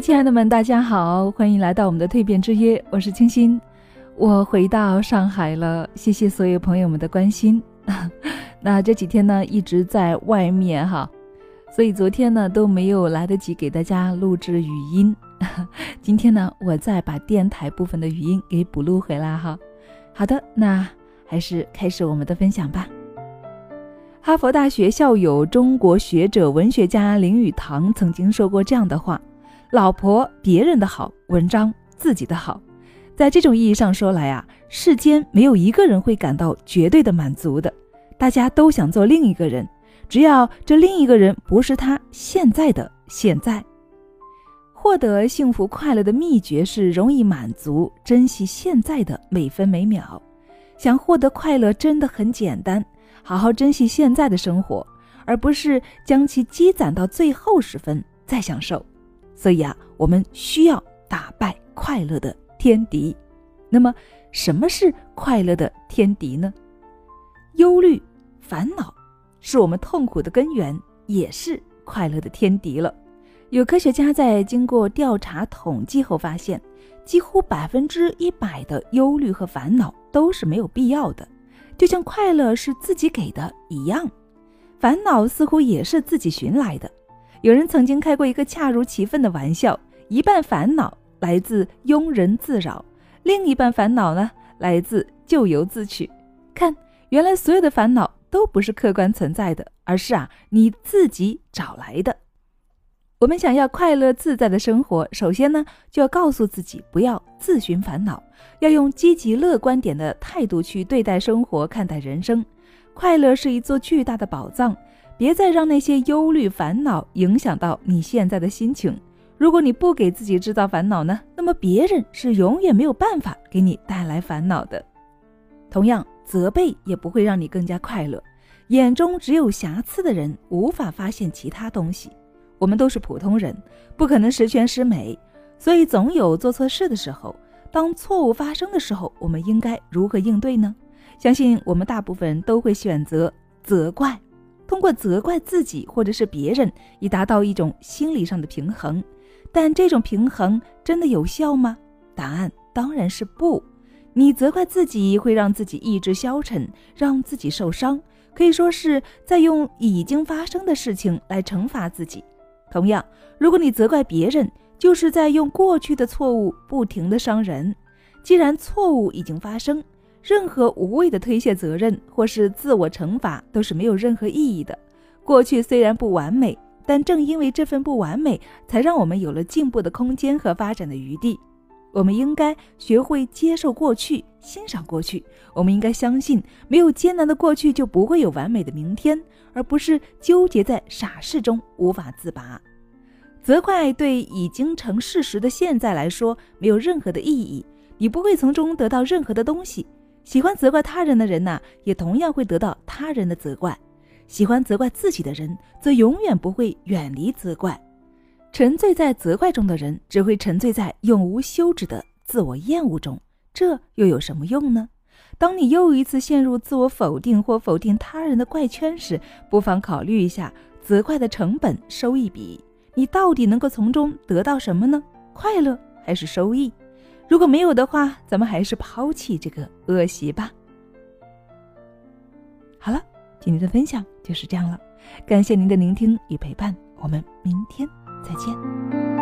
亲爱的们，大家好，欢迎来到我们的蜕变之约，我是清新。我回到上海了，谢谢所有朋友们的关心。那这几天呢，一直在外面哈，所以昨天呢都没有来得及给大家录制语音。今天呢，我再把电台部分的语音给补录回来哈。好的，那还是开始我们的分享吧。哈佛大学校友、中国学者、文学家林语堂曾经说过这样的话：“老婆别人的好，文章自己的好。”在这种意义上说来啊，世间没有一个人会感到绝对的满足的，大家都想做另一个人，只要这另一个人不是他现在的现在。获得幸福快乐的秘诀是容易满足，珍惜现在的每分每秒。想获得快乐真的很简单，好好珍惜现在的生活，而不是将其积攒到最后时分再享受。所以啊，我们需要打败快乐的。天敌，那么什么是快乐的天敌呢？忧虑、烦恼是我们痛苦的根源，也是快乐的天敌了。有科学家在经过调查统计后发现，几乎百分之一百的忧虑和烦恼都是没有必要的，就像快乐是自己给的一样，烦恼似乎也是自己寻来的。有人曾经开过一个恰如其分的玩笑：一半烦恼。来自庸人自扰，另一半烦恼呢，来自咎由自取。看，原来所有的烦恼都不是客观存在的，而是啊你自己找来的。我们想要快乐自在的生活，首先呢就要告诉自己不要自寻烦恼，要用积极乐观点的态度去对待生活、看待人生。快乐是一座巨大的宝藏，别再让那些忧虑、烦恼影响到你现在的心情。如果你不给自己制造烦恼呢，那么别人是永远没有办法给你带来烦恼的。同样，责备也不会让你更加快乐。眼中只有瑕疵的人，无法发现其他东西。我们都是普通人，不可能十全十美，所以总有做错事的时候。当错误发生的时候，我们应该如何应对呢？相信我们大部分人都会选择责怪，通过责怪自己或者是别人，以达到一种心理上的平衡。但这种平衡真的有效吗？答案当然是不。你责怪自己会让自己意志消沉，让自己受伤，可以说是在用已经发生的事情来惩罚自己。同样，如果你责怪别人，就是在用过去的错误不停的伤人。既然错误已经发生，任何无谓的推卸责任或是自我惩罚都是没有任何意义的。过去虽然不完美。但正因为这份不完美，才让我们有了进步的空间和发展的余地。我们应该学会接受过去，欣赏过去。我们应该相信，没有艰难的过去，就不会有完美的明天，而不是纠结在傻事中无法自拔。责怪对已经成事实的现在来说没有任何的意义，你不会从中得到任何的东西。喜欢责怪他人的人呐，也同样会得到他人的责怪。喜欢责怪自己的人，则永远不会远离责怪；沉醉在责怪中的人，只会沉醉在永无休止的自我厌恶中。这又有什么用呢？当你又一次陷入自我否定或否定他人的怪圈时，不妨考虑一下责怪的成本收益比，你到底能够从中得到什么呢？快乐还是收益？如果没有的话，咱们还是抛弃这个恶习吧。好了。今天的分享就是这样了，感谢您的聆听与陪伴，我们明天再见。